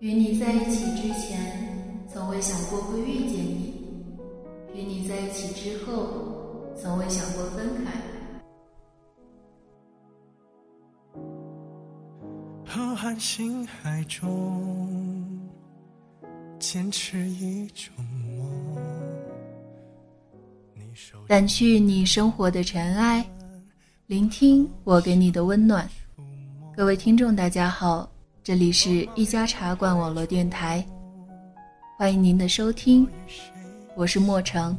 与你在一起之前，从未想过会遇见你；与你在一起之后，从未想过分开。浩瀚星海中，坚持一种梦。掸去你生活的尘埃，聆听我给你的温暖。各位听众，大家好，这里是一家茶馆网络电台，欢迎您的收听，我是莫成。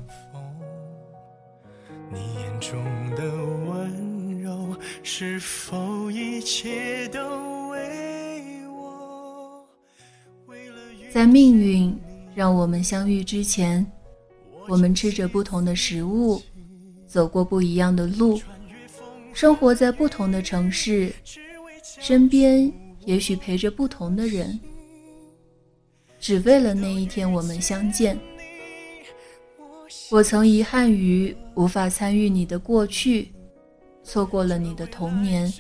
你眼中的温柔，是否一切都为我？在命运让我们相遇之前。我们吃着不同的食物，走过不一样的路，生活在不同的城市，身边也许陪着不同的人，只为了那一天我们相见。我曾遗憾于无法参与你的过去，错过了你的童年、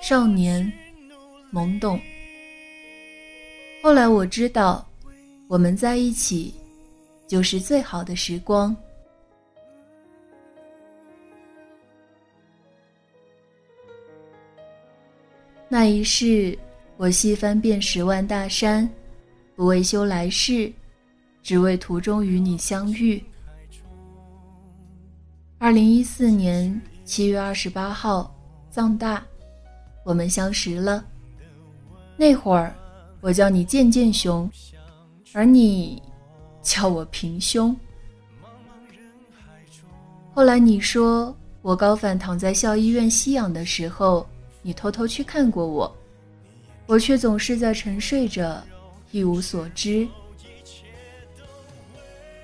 少年、懵懂。后来我知道，我们在一起。就是最好的时光。那一世，我细翻遍十万大山，不为修来世，只为途中与你相遇。二零一四年七月二十八号，藏大，我们相识了。那会儿，我叫你健健熊，而你。叫我平胸。后来你说我高反躺在校医院吸氧的时候，你偷偷去看过我，我却总是在沉睡着，一无所知。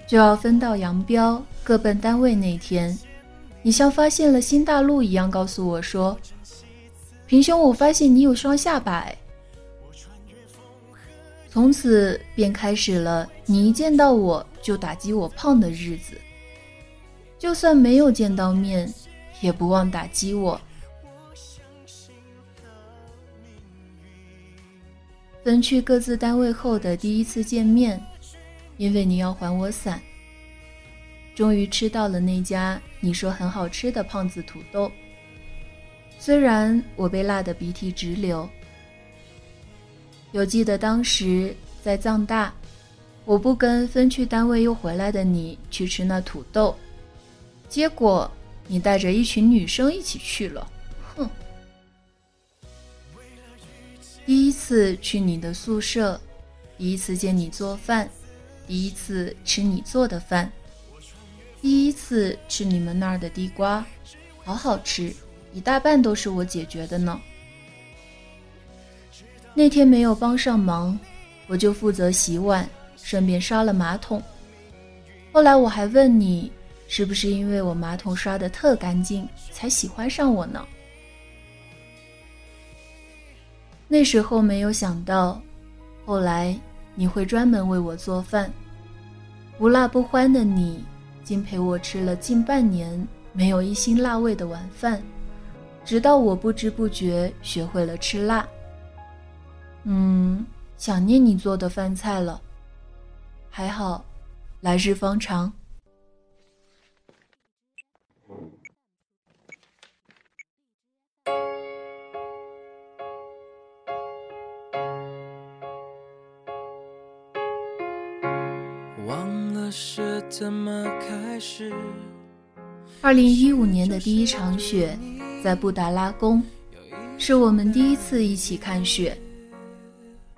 就要分道扬镳，各奔单位那天，你像发现了新大陆一样告诉我说：“平胸，我发现你有双下巴。”从此便开始了你一见到我就打击我胖的日子。就算没有见到面，也不忘打击我。分去各自单位后的第一次见面，因为你要还我伞，终于吃到了那家你说很好吃的胖子土豆。虽然我被辣得鼻涕直流。有记得当时在藏大，我不跟分去单位又回来的你去吃那土豆，结果你带着一群女生一起去了，第一次去你的宿舍，第一次见你做饭，第一次吃你做的饭，第一次吃你们那儿的地瓜，好好吃，一大半都是我解决的呢。那天没有帮上忙，我就负责洗碗，顺便刷了马桶。后来我还问你，是不是因为我马桶刷的特干净，才喜欢上我呢？那时候没有想到，后来你会专门为我做饭，无辣不欢的你，竟陪我吃了近半年没有一星辣味的晚饭，直到我不知不觉学会了吃辣。嗯，想念你做的饭菜了。还好，来日方长。忘了是怎么开始二零一五年的第一场雪，在布达拉宫，是我们第一次一起看雪。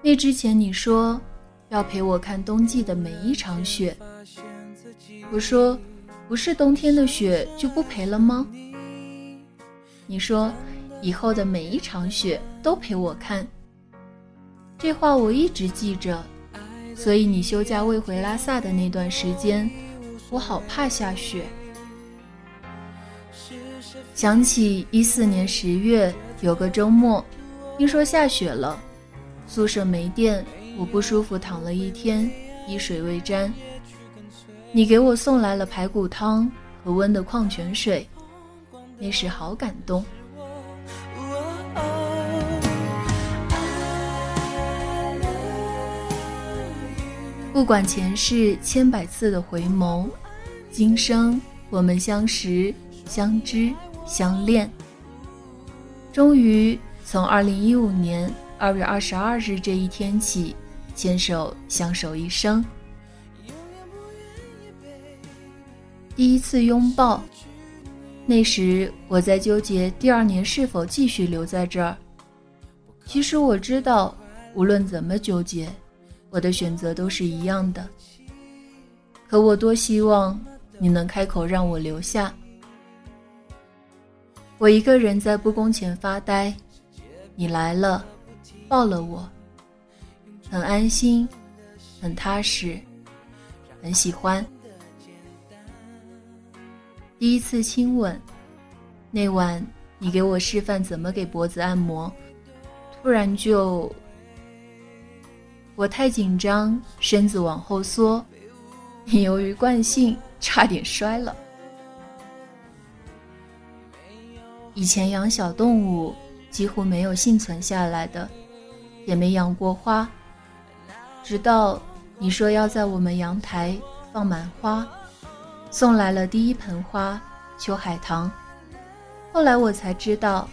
那之前你说要陪我看冬季的每一场雪，我说不是冬天的雪就不陪了吗？你说以后的每一场雪都陪我看。这话我一直记着，所以你休假未回拉萨的那段时间，我好怕下雪。想起一四年十月有个周末，听说下雪了。宿舍没电，我不舒服，躺了一天，衣水未沾。你给我送来了排骨汤和温的矿泉水，那时好感动。不管前世千百次的回眸，今生我们相识、相知、相恋。终于从二零一五年二月二十二日这一天起，牵手相守一生。第一次拥抱，那时我在纠结第二年是否继续留在这儿。其实我知道，无论怎么纠结。我的选择都是一样的，可我多希望你能开口让我留下。我一个人在布宫前发呆，你来了，抱了我，很安心，很踏实，很喜欢。第一次亲吻，那晚你给我示范怎么给脖子按摩，突然就。我太紧张，身子往后缩，你由于惯性，差点摔了。以前养小动物，几乎没有幸存下来的，也没养过花。直到你说要在我们阳台放满花，送来了第一盆花——秋海棠。后来我才知道，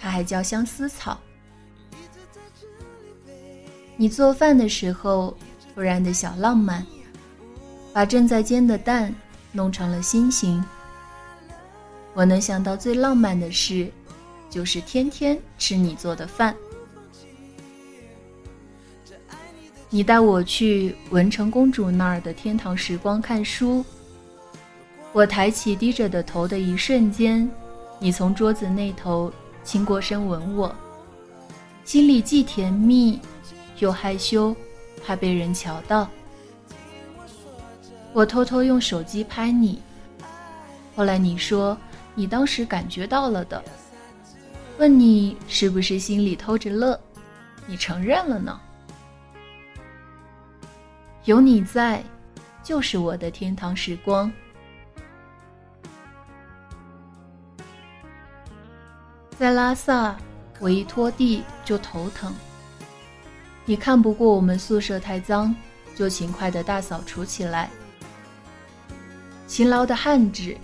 它还叫相思草。你做饭的时候，突然的小浪漫，把正在煎的蛋弄成了心形。我能想到最浪漫的事，就是天天吃你做的饭。你带我去文成公主那儿的天堂时光看书。我抬起低着的头的一瞬间，你从桌子那头亲过身吻我，心里既甜蜜。又害羞，怕被人瞧到。我偷偷用手机拍你，后来你说你当时感觉到了的，问你是不是心里偷着乐，你承认了呢。有你在，就是我的天堂时光。在拉萨，我一拖地就头疼。你看不过我们宿舍太脏，就勤快的大扫除起来。勤劳的汉子，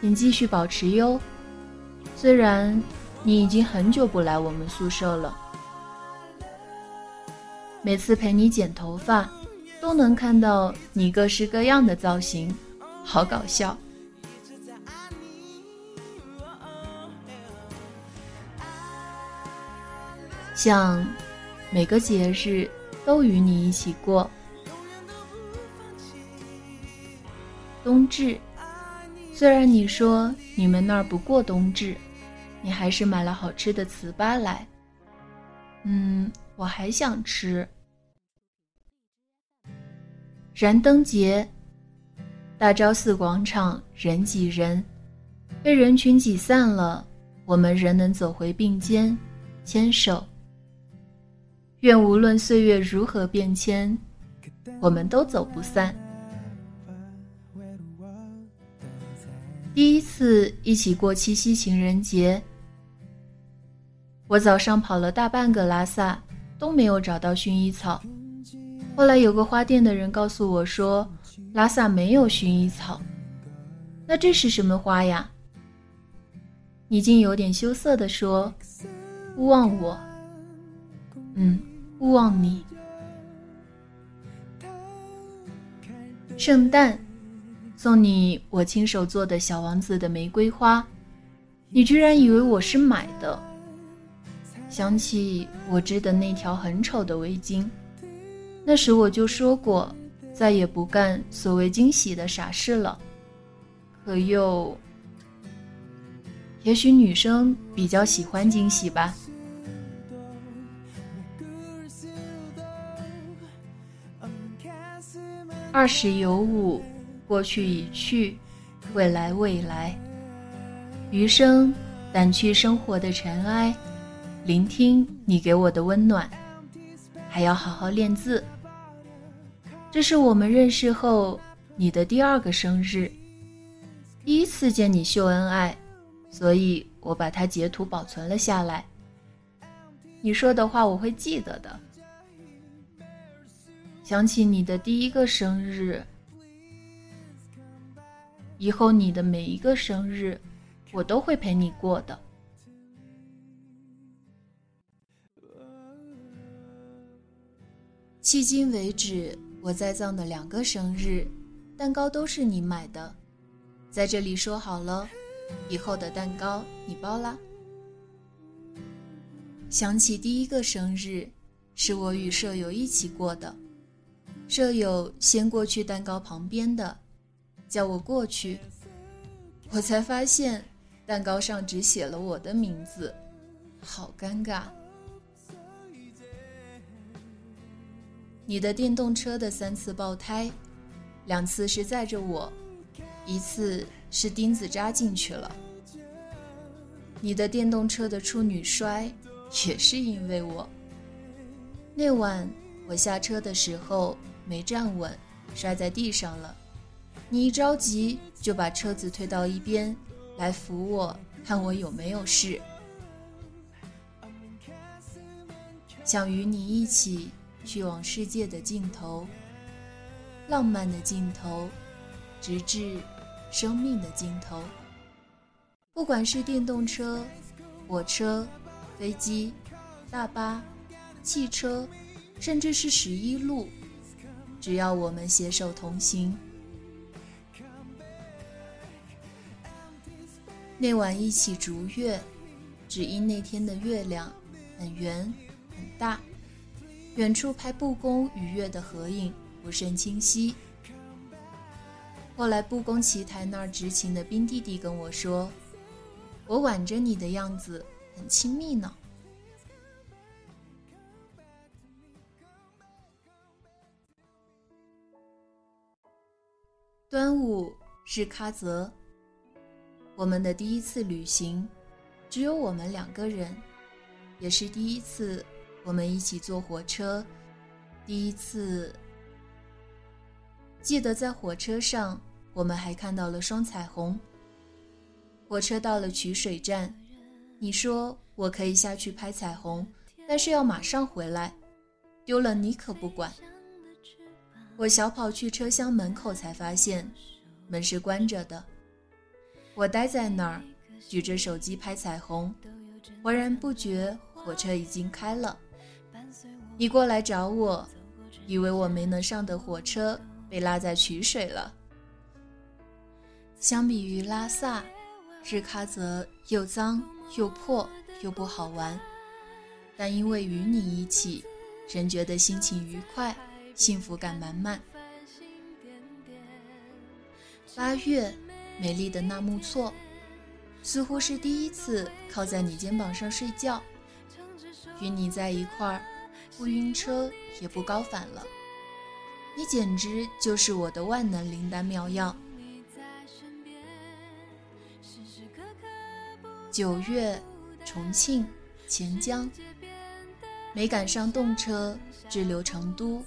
请继续保持哟。虽然你已经很久不来我们宿舍了，每次陪你剪头发，都能看到你各式各样的造型，好搞笑。像。每个节日都与你一起过。冬至，虽然你说你们那儿不过冬至，你还是买了好吃的糍粑来。嗯，我还想吃。燃灯节，大昭寺广场人挤人，被人群挤散了，我们仍能走回并肩，牵手。愿无论岁月如何变迁，我们都走不散。第一次一起过七夕情人节，我早上跑了大半个拉萨，都没有找到薰衣草。后来有个花店的人告诉我说，拉萨没有薰衣草。那这是什么花呀？你竟有点羞涩地说：“勿忘我。”嗯。勿忘你，圣诞送你我亲手做的小王子的玫瑰花，你居然以为我是买的。想起我织的那条很丑的围巾，那时我就说过再也不干所谓惊喜的傻事了。可又，也许女生比较喜欢惊喜吧。二十有五，过去已去，未来未来。余生，掸去生活的尘埃，聆听你给我的温暖，还要好好练字。这是我们认识后你的第二个生日，第一次见你秀恩爱，所以我把它截图保存了下来。你说的话我会记得的。想起你的第一个生日，以后你的每一个生日，我都会陪你过的。迄今为止，我栽葬的两个生日，蛋糕都是你买的，在这里说好了，以后的蛋糕你包啦。想起第一个生日，是我与舍友一起过的，舍友先过去蛋糕旁边的，叫我过去，我才发现蛋糕上只写了我的名字，好尴尬。你的电动车的三次爆胎，两次是载着我，一次是钉子扎进去了。你的电动车的处女摔，也是因为我。那晚我下车的时候没站稳，摔在地上了。你一着急就把车子推到一边，来扶我，看我有没有事。想与你一起。去往世界的尽头，浪漫的尽头，直至生命的尽头。不管是电动车、火车、飞机、大巴、汽车，甚至是十一路，只要我们携手同行。那晚一起逐月，只因那天的月亮很圆很大。远处拍布宫与月的合影不甚清晰。后来布宫奇台那儿执勤的兵弟弟跟我说：“我挽着你的样子很亲密呢。”端午是喀泽，我们的第一次旅行，只有我们两个人，也是第一次。我们一起坐火车，第一次。记得在火车上，我们还看到了双彩虹。火车到了曲水站，你说我可以下去拍彩虹，但是要马上回来，丢了你可不管。我小跑去车厢门口，才发现门是关着的。我待在那儿，举着手机拍彩虹，浑然不觉火车已经开了。你过来找我，以为我没能上的火车被拉在曲水了。相比于拉萨，日喀则又脏又破又不好玩，但因为与你一起，仍觉得心情愉快，幸福感满满。八月，美丽的纳木错，似乎是第一次靠在你肩膀上睡觉，与你在一块儿。不晕车也不高反了，你简直就是我的万能灵丹妙药。九月，重庆、钱江，没赶上动车，滞留成都。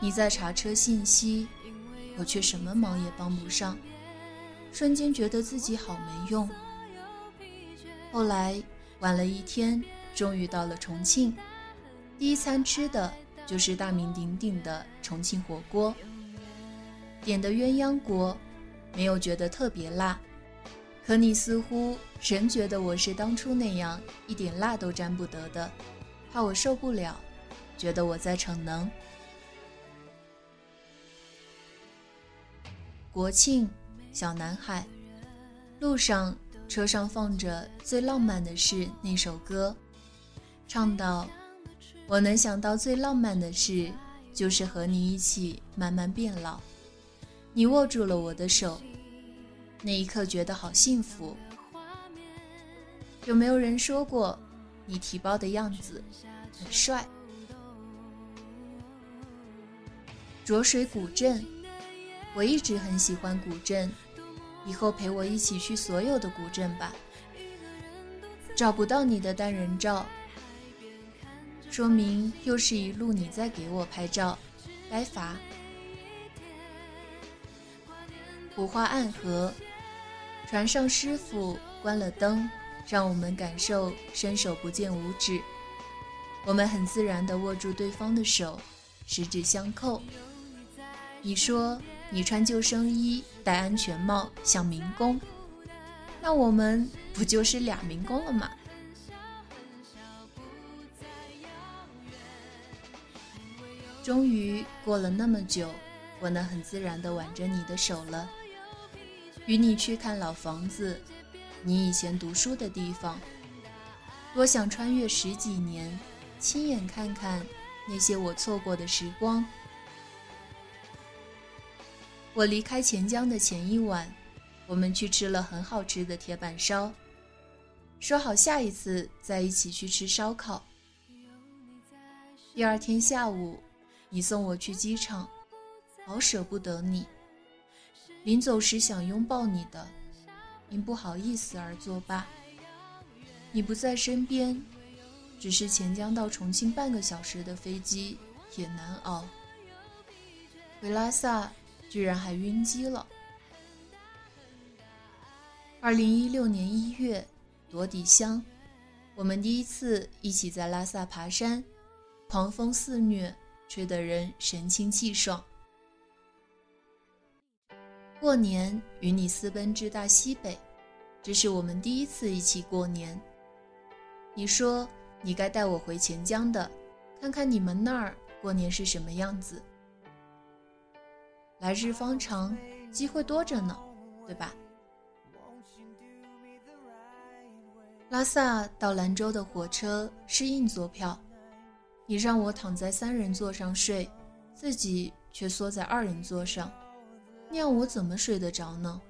你在查车信息，我却什么忙也帮不上，瞬间觉得自己好没用。后来晚了一天，终于到了重庆。第一餐吃的就是大名鼎鼎的重庆火锅，点的鸳鸯锅，没有觉得特别辣，可你似乎仍觉得我是当初那样一点辣都沾不得的，怕我受不了，觉得我在逞能。国庆，小男孩，路上车上放着《最浪漫的事》那首歌，唱到。我能想到最浪漫的事，就是和你一起慢慢变老。你握住了我的手，那一刻觉得好幸福。有没有人说过，你提包的样子很帅？浊水古镇，我一直很喜欢古镇，以后陪我一起去所有的古镇吧。找不到你的单人照。说明又是一路你在给我拍照，该罚。古花暗河，船上师傅关了灯，让我们感受伸手不见五指。我们很自然地握住对方的手，十指相扣。你说你穿救生衣、戴安全帽像民工，那我们不就是俩民工了吗？终于过了那么久，我能很自然地挽着你的手了，与你去看老房子，你以前读书的地方。多想穿越十几年，亲眼看看那些我错过的时光。我离开钱江的前一晚，我们去吃了很好吃的铁板烧，说好下一次再一起去吃烧烤。第二天下午。你送我去机场，好舍不得你。临走时想拥抱你的，因不好意思而作罢。你不在身边，只是钱江到重庆半个小时的飞机也难熬。回拉萨居然还晕机了。二零一六年一月，罗底乡，我们第一次一起在拉萨爬山，狂风肆虐。吹得人神清气爽。过年与你私奔至大西北，这是我们第一次一起过年。你说你该带我回钱江的，看看你们那儿过年是什么样子。来日方长，机会多着呢，对吧？拉萨到兰州的火车是硬座票。你让我躺在三人座上睡，自己却缩在二人座上，那样我怎么睡得着呢？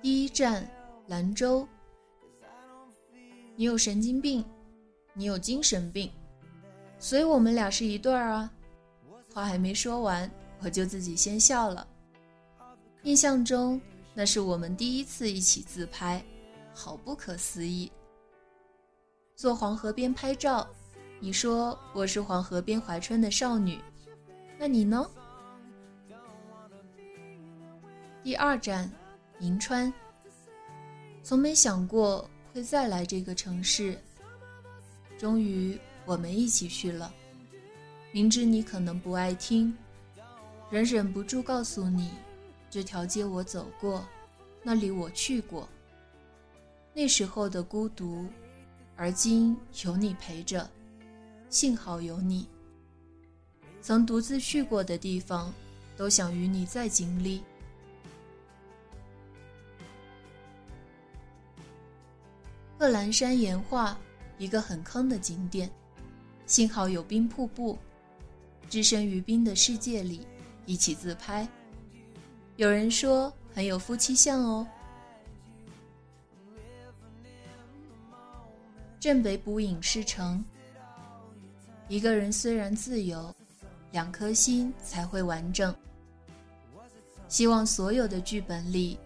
第一站，兰州。你有神经病，你有精神病，所以我们俩是一对儿啊！话还没说完，我就自己先笑了。印象中，那是我们第一次一起自拍。好不可思议！坐黄河边拍照，你说我是黄河边怀春的少女，那你呢？第二站，银川。从没想过会再来这个城市，终于我们一起去了。明知你可能不爱听，仍忍不住告诉你，这条街我走过，那里我去过。那时候的孤独，而今有你陪着，幸好有你。曾独自去过的地方，都想与你再经历。贺兰山岩画，一个很坑的景点，幸好有冰瀑布，置身于冰的世界里，一起自拍。有人说很有夫妻相哦。镇北捕影视城。一个人虽然自由，两颗心才会完整。希望所有的剧本里，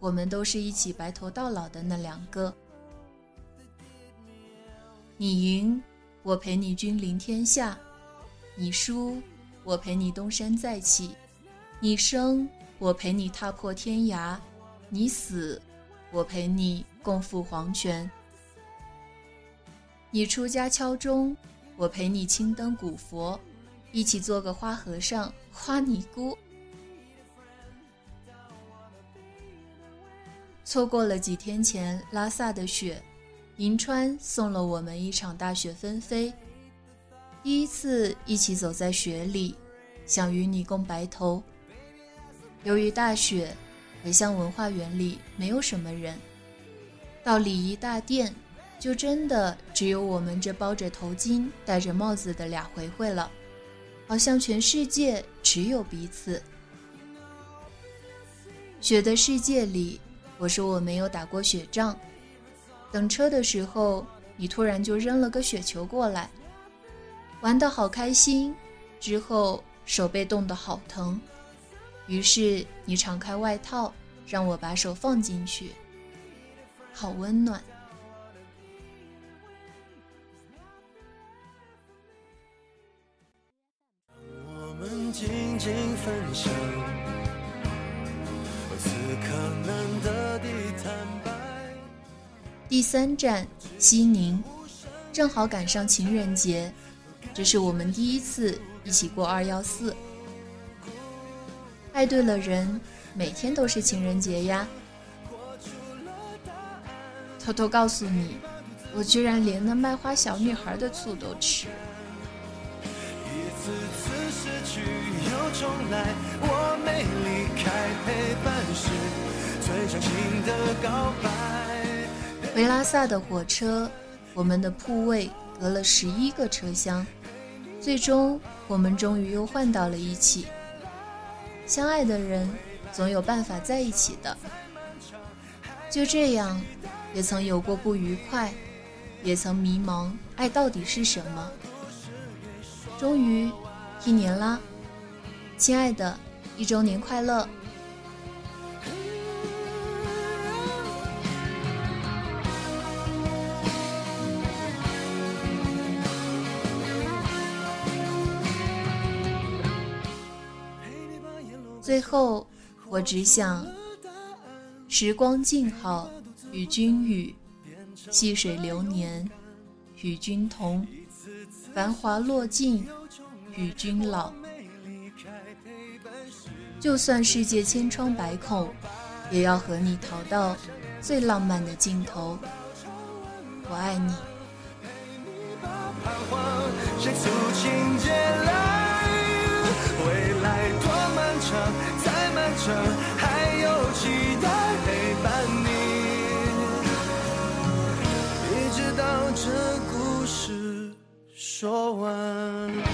我们都是一起白头到老的那两个。你赢，我陪你君临天下；你输，我陪你东山再起；你生，我陪你踏破天涯；你死，我陪你共赴黄泉。你出家敲钟，我陪你青灯古佛，一起做个花和尚、花尼姑。错过了几天前拉萨的雪，银川送了我们一场大雪纷飞。第一次一起走在雪里，想与你共白头。由于大雪，回乡文化园里没有什么人，到礼仪大殿。就真的只有我们这包着头巾、戴着帽子的俩回回了，好像全世界只有彼此。雪的世界里，我说我没有打过雪仗。等车的时候，你突然就扔了个雪球过来，玩得好开心。之后手被冻得好疼，于是你敞开外套，让我把手放进去，好温暖。我们静静分享。此刻难得。第三站西宁，正好赶上情人节，这是我们第一次一起过二幺四。爱对了人，每天都是情人节呀。偷偷告诉你，我居然连那卖花小女孩的醋都吃。重来，我没离开，陪伴是最伤心的告白回拉萨的火车，我们的铺位隔了十一个车厢，最终我们终于又换到了一起。相爱的人总有办法在一起的。就这样，也曾有过不愉快，也曾迷茫，爱到底是什么？终于，一年啦，亲爱的，一周年快乐！最后，我只想，时光静好，与君语；细水流年，与君同；繁华落尽，与君老。就算世界千疮百孔，也要和你逃到最浪漫的尽头。我爱你。还有期待陪伴你，一直到这故事说完。